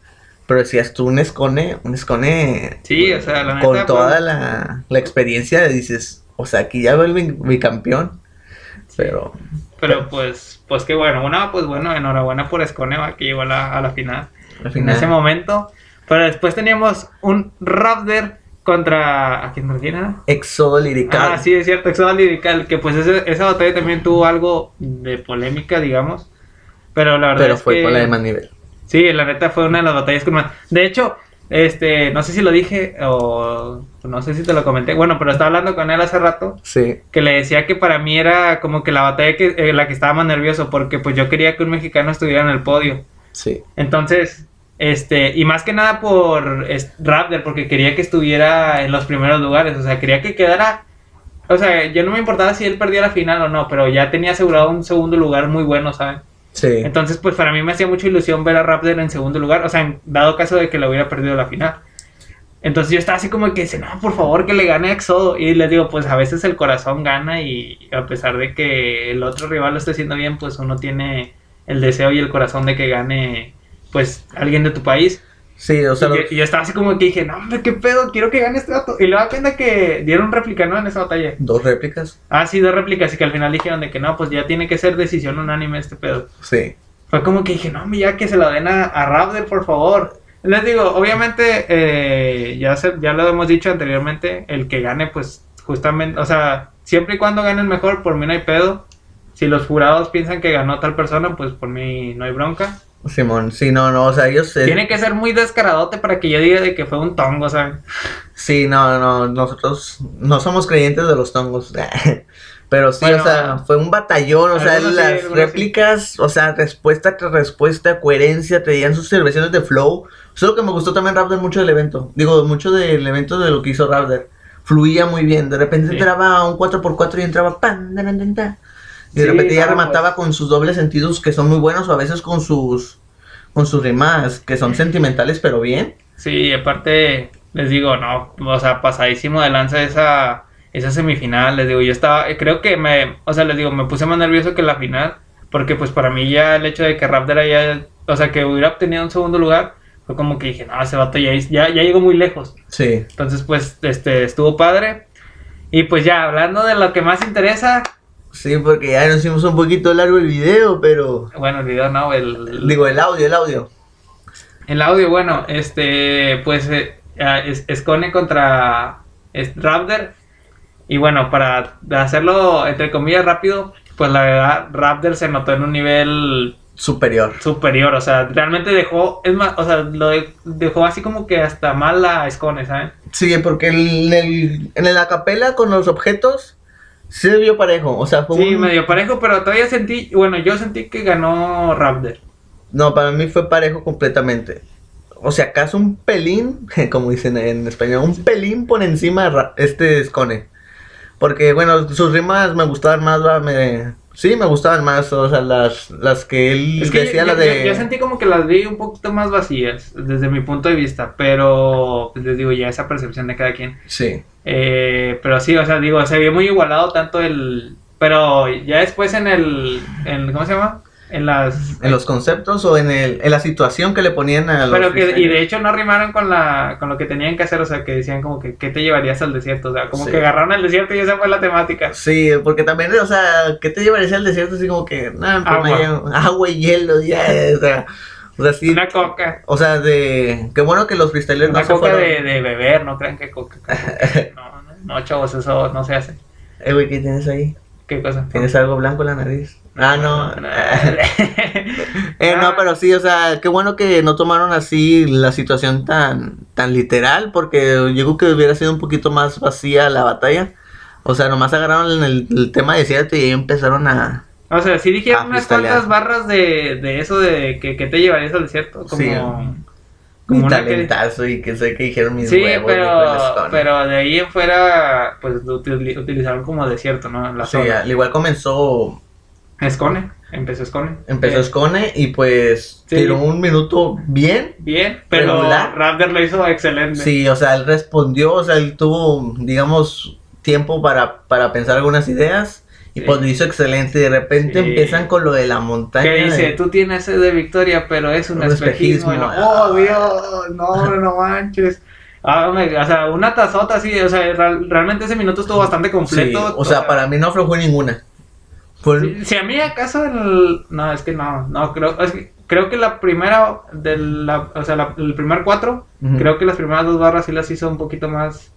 Pero decías tú un escone, un escone Sí, o sea, la neta. con pues, toda la, la experiencia dices, o sea, aquí ya veo el bi- bicampeón. Pero Pero pues, pues qué bueno. Una, pues bueno, enhorabuena por Esconeva que llegó a la, a la final. al En final, ese momento. Pero después teníamos un Raptor contra. ¿A quién quién era? Éxodo lirical. Ah, sí, es cierto, Exodo Lirical, que pues ese- esa batalla también tuvo algo de polémica, digamos. Pero la verdad pero es fue que... con la de más nivel. Sí, la neta fue una de las batallas con más. De hecho, este, no sé si lo dije o no sé si te lo comenté. Bueno, pero estaba hablando con él hace rato Sí, que le decía que para mí era como que la batalla que eh, la que estaba más nervioso porque pues yo quería que un mexicano estuviera en el podio. sí. Entonces, este, y más que nada por Raptor porque quería que estuviera en los primeros lugares, o sea, quería que quedara o sea, yo no me importaba si él perdía la final o no, pero ya tenía asegurado un segundo lugar muy bueno, ¿saben? Sí. Entonces, pues para mí me hacía mucha ilusión ver a Raptor en segundo lugar, o sea, dado caso de que le hubiera perdido la final. Entonces yo estaba así como que dice, no, por favor que le gane a Exodo. Y les digo, pues a veces el corazón gana y a pesar de que el otro rival lo esté haciendo bien, pues uno tiene el deseo y el corazón de que gane, pues, alguien de tu país. Sí, o sea, y, yo, los- y yo estaba así como que dije, no, hombre, qué pedo, quiero que gane este dato. Y luego da cuenta que dieron réplica, ¿no? En esa batalla. dos réplicas. Ah, sí, dos réplicas y que al final dijeron de que no, pues ya tiene que ser decisión unánime este pedo. Sí. Fue como que dije, no, hombre, ya que se la den a, a Raptor, por favor. Les digo, obviamente, eh, ya, se- ya lo hemos dicho anteriormente, el que gane, pues, justamente, o sea, siempre y cuando gane el mejor, por mí no hay pedo. Si los jurados piensan que ganó tal persona, pues por mí no hay bronca. Simón, sí, no, no, o sea, ellos... eh, Tiene que ser muy descaradote para que yo diga de que fue un tongo, ¿saben? Sí, no, no, nosotros no somos creyentes de los tongos. Pero sí, Bueno, o sea, fue un batallón, o sea, sí, las sí. réplicas, o sea, respuesta tras respuesta, coherencia, traían sus celebraciones de flow. Eso es lo que me gustó también Raptor mucho del evento. Digo, mucho del evento de lo que hizo Raptor. Fluía muy bien, de repente Sí. entraba a un 4x4 y entraba pan, dan. Y de Sí, repente ya no, remataba pues. con sus dobles sentidos que son muy buenos, o a veces con sus con sus rimas que son sentimentales, pero bien. Sí, aparte, les digo, no, o sea, pasadísimo de lanza esa, esa semifinal, les digo, yo estaba, creo que me, o sea, les digo, me puse más nervioso que la final, porque pues para mí ya el hecho de que Raptor haya o sea, que hubiera obtenido un segundo lugar, fue como que dije, no, ese vato ya, ya, ya llegó muy lejos. Sí. Entonces, pues, este, estuvo padre. Y pues ya, hablando de lo que más interesa, Sí, porque ya nos hicimos un poquito largo el video, pero... bueno, el video no, el, Digo, el audio, el audio. el audio, bueno, este, pues, eh, ah, es, Escone contra es- Raptor. Y bueno, para hacerlo, entre comillas, rápido, pues la verdad, Raptor se notó en un nivel Superior. superior, o sea, realmente dejó, es más, o sea, lo de- dejó así como que hasta mal a Escone, ¿saben? Sí, porque el- en el, en el acapela con los objetos se vio parejo. O sea, fue Sí, un- medio parejo, pero todavía sentí, bueno, yo sentí que ganó Raptor. No, para mí fue parejo completamente. O sea, acaso un pelín, como dicen en español, un pelín por encima de este Scone. Porque, bueno, sus rimas me gustaban más, va, me... Sí, me gustaban más, o sea, las, las que él Es que decía, yo, yo- de... yo sentí como que las vi un poquito más vacías, desde mi punto de vista, pero pues, les digo, ya esa percepción de cada quien. Sí, Eh, pero sí, o sea, digo, se vio muy igualado tanto el... Pero ya después en el... En, ¿Cómo se llama? En las... en los conceptos o en, el, en la situación que le ponían a los... Pero que, y de hecho no rimaron con la con lo que tenían que hacer, o sea, que decían como que ¿qué te llevarías al desierto? O sea, como Sí. que agarraron el desierto y esa fue la temática. Sí, porque también, o sea, ¿qué te llevarías al desierto? Así como que, nada, pues Agua. agua y hielo, ya, o sea, o sea, sí, Una coca. o sea, de, qué bueno que los freestylers Una no se coca fueron. de, de beber, no crean que coca. No, no, no, chavos, eso no se hace. Eh, güey, ¿qué tienes ahí? ¿Qué cosa? ¿Tienes algo blanco en la nariz? Ah, no. no. Eh, no, Ah. pero sí, o sea, qué bueno que no tomaron así la situación tan, tan literal, porque yo creo que hubiera sido un poquito más vacía la batalla. O sea, nomás agarraron el, el tema de cierto y ahí empezaron a... O sea, sí dijeron unas cuantas barras de, de eso de que, que te llevarías al desierto. Como, Sí. como Mi una que- talentazo y que sé que dijeron mis Sí, huevos. pero, pero de ahí en fuera, pues lo util- utilizaron como desierto, ¿no? La Sí, zona. al igual comenzó, Escone, empezó Escone. empezó Bien. Scone y pues Sí. tiró un minuto bien. Bien, pero Regular. Raptor lo hizo excelente. Sí, o sea, él respondió, o sea, él tuvo, digamos, tiempo para, para pensar algunas ideas y Sí. pues lo hizo excelente. De repente Sí. empiezan con lo de la montaña. Que dice, de- tú tienes sed de victoria, pero es un, Un espejismo. espejismo. No, oh, Dios, no, no manches. Ah, me- o sea, una tazota así, o sea, real- realmente ese minuto estuvo bastante Sí, completo. o sea, para mí no aflojó ninguna. Si, a mí acaso el... No, es que no, no, creo, es que creo que la primera, de la, o sea, la- el primer cuatro, creo que las primeras dos barras sí las hizo un poquito más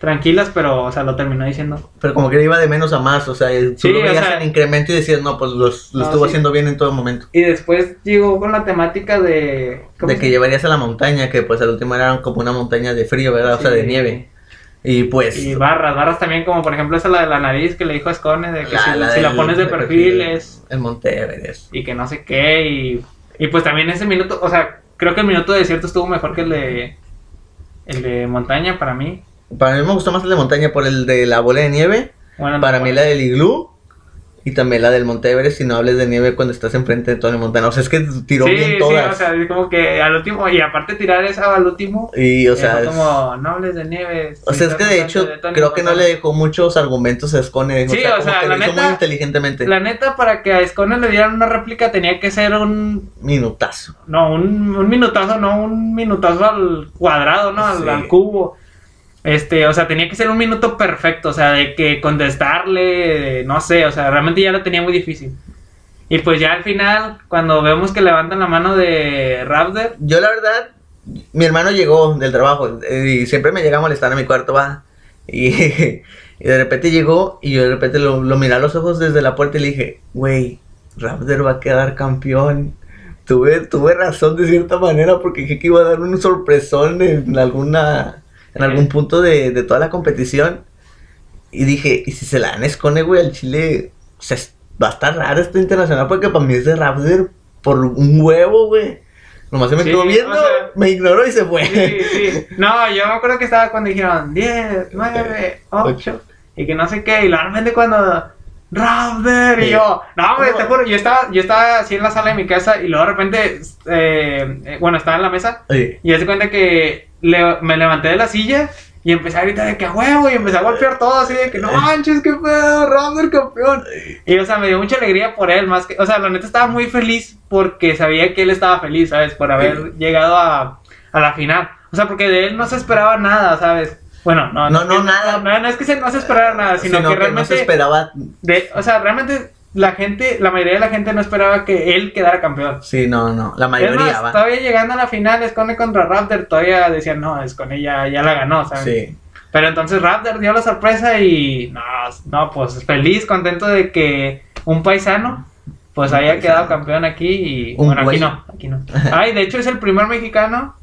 tranquilas, pero, o sea, lo terminó diciendo. Pero como que iba de menos a más, o sea, tú Sí, lo o veías sea- en incremento y decías, no, pues los- lo No, estuvo sí. haciendo bien en todo momento. Y después llegó con la temática de... ¿cómo De que llevarías a la montaña, que pues al último era como una montaña de frío, ¿verdad? O sea, de nieve. Y pues... Y barras, barras también, como por ejemplo esa la de la nariz que le dijo a Scone, de que La- si, la si la del- pones de de perfil perfil. es... El Monte Everest. Y que no sé qué, y, y pues también ese minuto, o sea, creo que el minuto de desierto estuvo mejor que el de... El de montaña para mí. Para mí me gustó más el de montaña por el de la bola de nieve. Bueno, Para no, mí la del iglú. Y también la del Monte Everest, si no hables de nieve cuando estás enfrente de toda la montaña. O sea, es que tiró sí, bien sí, todas. o sea, es como que al último, y aparte tirar esa al último, y, o sea, es- como, no hables de nieve. o sea, es que de hecho, creo que no le dejó muchos argumentos a Scone. Sí, o sea, o sea, que la neta- muy inteligentemente. La neta, para que a Scone le dieran una réplica tenía que ser un, Minutazo. no, un, un minutazo, no un minutazo al cuadrado, ¿no? Al, Sí. al cubo. Este, o sea, tenía que ser un minuto perfecto, o sea, de que contestarle, no sé, o sea, realmente ya lo tenía muy difícil. Y pues ya al final, cuando vemos que levantan la mano de Raptor, Yo la verdad, mi hermano llegó del trabajo y siempre me llega a molestar a mi cuarto, va. Y, de repente llegó y yo de repente lo, lo miré a los ojos desde la puerta y le dije, güey, Raptor va a quedar campeón. Tuve, tuve razón de cierta manera porque dije que iba a dar un sorpresón en alguna en algún punto de, de toda la competición. Y dije, ¿y si se la dan a Scone, güey, al Chile? O sea, va a estar raro esto internacional porque para mí es de Raptor por un huevo, güey. Nomás se me Sí, quedó viendo, o sea- me ignoró y se fue. Sí, sí. No, yo me acuerdo que estaba cuando dijeron 10, 9, 8 y que no sé qué. Y repente cuando Raptor y yo, no, güey, te juro, yo estaba, yo estaba así en la sala de mi casa y luego de repente, eh, eh, bueno, estaba en la mesa y hace cuenta que le- me levanté de la silla Y empecé a gritar de que a huevo, y empecé a golpear todo así de que no manches, qué pedo, Raptor campeón. Y o sea, me dio mucha alegría por él, más que, o sea, la neta estaba muy feliz porque sabía que él estaba feliz, ¿sabes? Por haber llegado a, a la final. O sea, porque de él no se esperaba nada, ¿sabes? Bueno, no, No, no, que- nada. No, no es que se, no se esperara nada, sino, Sino que que realmente. no se esperaba. de, o sea, realmente la gente, la mayoría de la gente no esperaba que él quedara campeón. Sí, no, no. La mayoría va. todavía llegando a la final, Escone contra Raptor, todavía decían, no, Escone ya, ya la ganó, ¿sabes? Sí. Pero entonces Raptor dio la sorpresa y no, no, pues feliz, contento de que un paisano pues Un haya paisano. quedado campeón aquí y Un bueno, aquí no, aquí no. Ay, de hecho es el primer mexicano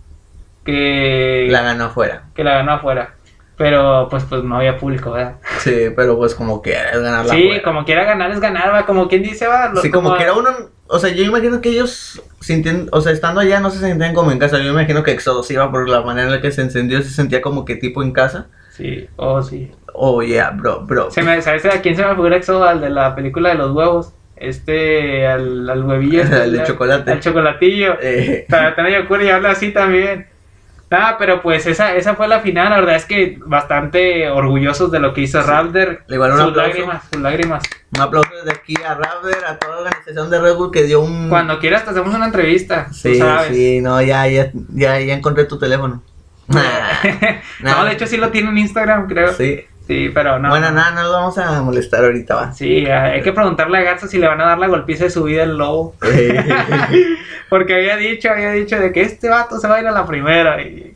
que La ganó afuera. que la ganó afuera. Pero pues pues no había público, ¿verdad? Sí, pero pues como que es ganarla sí, afuera. como quiera ganar es ganar, va, como quien dice, va. lo- Sí, como que era uno, o sea, yo imagino que ellos sintiendo, o sea, estando allá no se sentían como en casa. Yo imagino que Exodus iba por la manera en la que se encendió, se sentía como que tipo en casa. Sí, oh sí. Oh yeah, bro, bro. Se me, ¿Sabes a quién se me figura eso? Al de la película de los huevos. Este, al, al huevillo. este, Al de chocolate. Al chocolatillo. Eh, También Yokuri habla así también. Nada, pero pues esa, esa fue la final. La verdad es que bastante orgullosos de lo que hizo Sí. Raptor. Igual un sus aplauso. lágrimas, sus lágrimas. un aplauso desde aquí a Raptor, a toda la organización de Red Bull que dio un Cuando quieras te hacemos una entrevista. tú Sí, sabes. sí, no, ya, ya, ya, ya encontré tu teléfono. no, Nah. de hecho sí lo tiene en Instagram, creo. Sí, Sí. pero no. Bueno, nada, no lo vamos a molestar ahorita, va. Sí, hay que preguntarle a Garza si le van a dar la golpiza de su vida el lobo. Eh, Porque había dicho, había dicho de que este vato se va a ir a la primera. Y,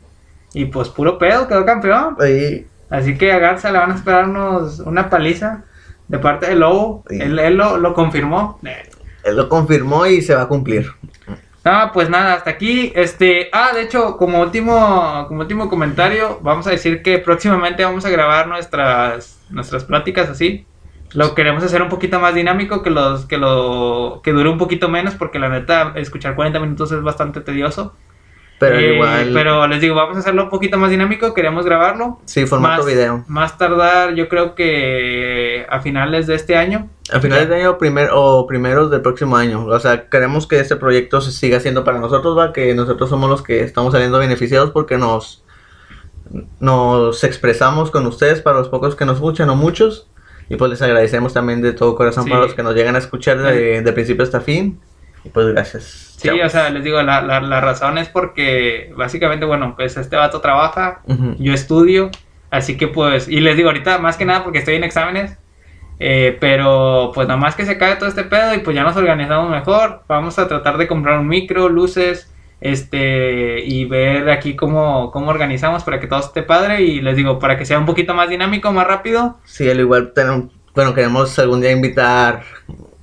y pues puro pedo, quedó campeón. Oye, Así que a Garza le van a esperar unos, una paliza de parte del lobo. Sí. Él, él lo, lo confirmó. él lo confirmó y se va a cumplir. No, pues nada, hasta aquí. Este, ah, de hecho, como último, como último comentario, vamos a decir que próximamente vamos a grabar nuestras, nuestras pláticas así. Lo queremos hacer un poquito más dinámico, que los, que lo, que dure un poquito menos, porque la neta, escuchar 40 minutos es bastante tedioso. Pero Eh, igual, Pero les digo, vamos a hacerlo un poquito más dinámico, queremos grabarlo. sí, formato más, video. Más tardar, yo creo que a finales de este año. A finales de año primer, o primeros del próximo año. O sea, queremos que este proyecto se siga haciendo para nosotros, va, que nosotros somos los que estamos saliendo beneficiados porque nos, nos expresamos con ustedes para los pocos que nos escuchan o muchos. Y pues les agradecemos también de todo corazón Sí. para los que nos llegan a escuchar de, de principio hasta fin. Y pues gracias. Sí, Chao. o sea, les digo, la, la, la razón es porque básicamente, bueno, pues este vato trabaja, Ujú. yo estudio, así que pues, y les digo ahorita más que nada porque estoy en exámenes, eh, pero pues nada más que se acabe todo este pedo y pues ya nos organizamos mejor, vamos a tratar de comprar un micro, luces, este, y ver aquí cómo, cómo organizamos para que todo esté padre y les digo, para que sea un poquito más dinámico, más rápido. Sí, al igual bueno, queremos algún día invitar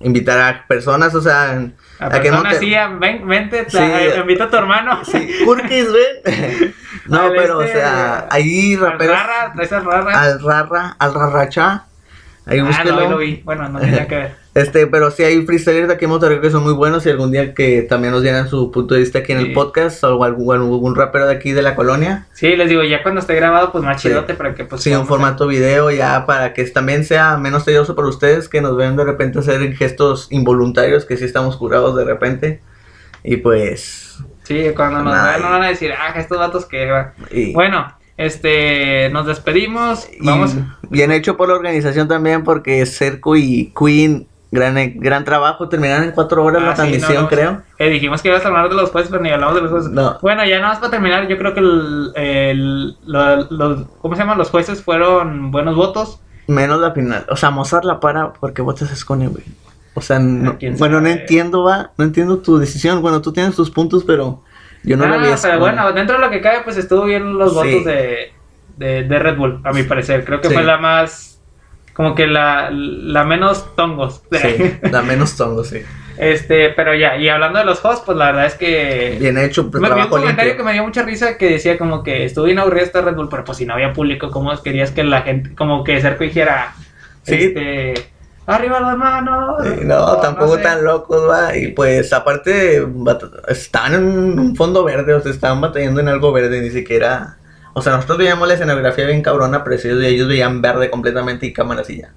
invitar a personas, o sea, A A que así, a- ven, vente, Sí. te- invita a tu hermano. sí, Kurkis, ven. no, Al pero este- o sea, ahí Al raperos rara, traes al rara. al rara, al rarracha. Ahí Ah, búsquelo. no, ahí lo vi. Bueno, no tenía que ver. Este, pero sí hay freestylers de aquí en Monterrey que son muy buenos y algún día que también nos dieran su punto de vista aquí en Sí. el podcast o algún, algún rapero de aquí de la colonia. Sí, les digo, ya cuando esté grabado, pues más Sí. chidote para que pues. Sí, un formato video ya para que también sea menos tedioso para ustedes que nos vean de repente hacer gestos involuntarios que sí estamos curados de repente. Y pues... Sí, cuando nos vean, no van a decir, ah, estos datos que. va". Y, Bueno, este. Nos despedimos. y Vamos. bien hecho por la organización también porque Cerco y Queen, gran, gran trabajo, terminaron en cuatro horas Ah, la sí, transmisión no, no, creo. Eh, dijimos que ibas a hablar de los jueces, pero ni hablamos de los jueces. No. Bueno, ya nada más para terminar, yo creo que el, el- lo- los. ¿Cómo se llaman? Los jueces fueron buenos votos. Menos la final. O sea, Mozart la para porque votas a Scone, güey. O sea, no- quién bueno, no entiendo, va. No entiendo tu decisión. Bueno, tú tienes tus puntos, pero yo no la vi. ah, a pero Scone. bueno, dentro de lo que cabe, pues estuvo bien los Sí. votos de, de, de Red Bull, a mi parecer. Creo que Sí. fue la más. Como que la, la menos tongos. Sí, la menos tongo, sí. Este, pero ya, y hablando de los hosts, pues la verdad es que. Bien hecho, pues, me vi un trabajo comentario limpio. que me dio mucha risa que decía como que estuvo bien aburrida esta Red Bull, pero pues si no había público, ¿cómo querías que la gente, como que Cerco dijera, Sí. este, arriba las manos? Sí, no, tampoco sé. tan locos, va. Y pues, aparte, estaban en un fondo verde, o sea, estaban batallando en algo verde, ni siquiera. O sea, nosotros veíamos la escenografía bien cabrona, pero ellos, ellos veían verde completamente y cámaras y ya.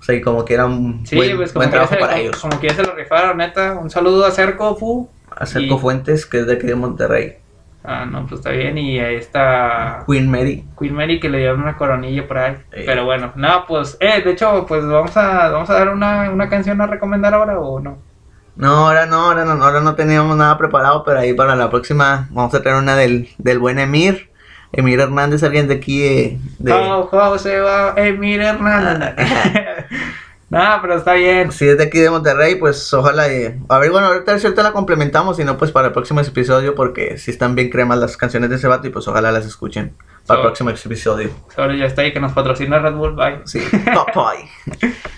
O sea, y como que era un Sí, buen, pues como buen trabajo se, para como, ellos. como que ya se lo rifaron, neta. Un saludo a Cerco, Fu. Acerco y- Fuentes, que es de aquí de Monterrey. Ah, no, pues está bien. Y ahí está Queen Mary. Queen Mary que le dieron una coronilla por ahí. Eh. Pero bueno, nada, pues, eh, de hecho, pues vamos a, vamos a dar una, una canción a recomendar ahora o no. No, ahora no, ahora no, ahora no teníamos nada preparado, pero ahí para la próxima vamos a traer una del, del buen Emir. Emir Hernández, alguien de aquí eh, de... Oh, José va, Emir Hernández. Nada, pero está bien. Si es de aquí de Monterrey, pues ojalá. eh, a ver, bueno, ahorita cierto la complementamos, si no, pues para el próximo episodio, porque si están bien cremas las canciones de ese vato y pues ojalá las escuchen para el próximo episodio. Sobre ya está ahí que nos patrocina Red Bull, bye. Sí, bye.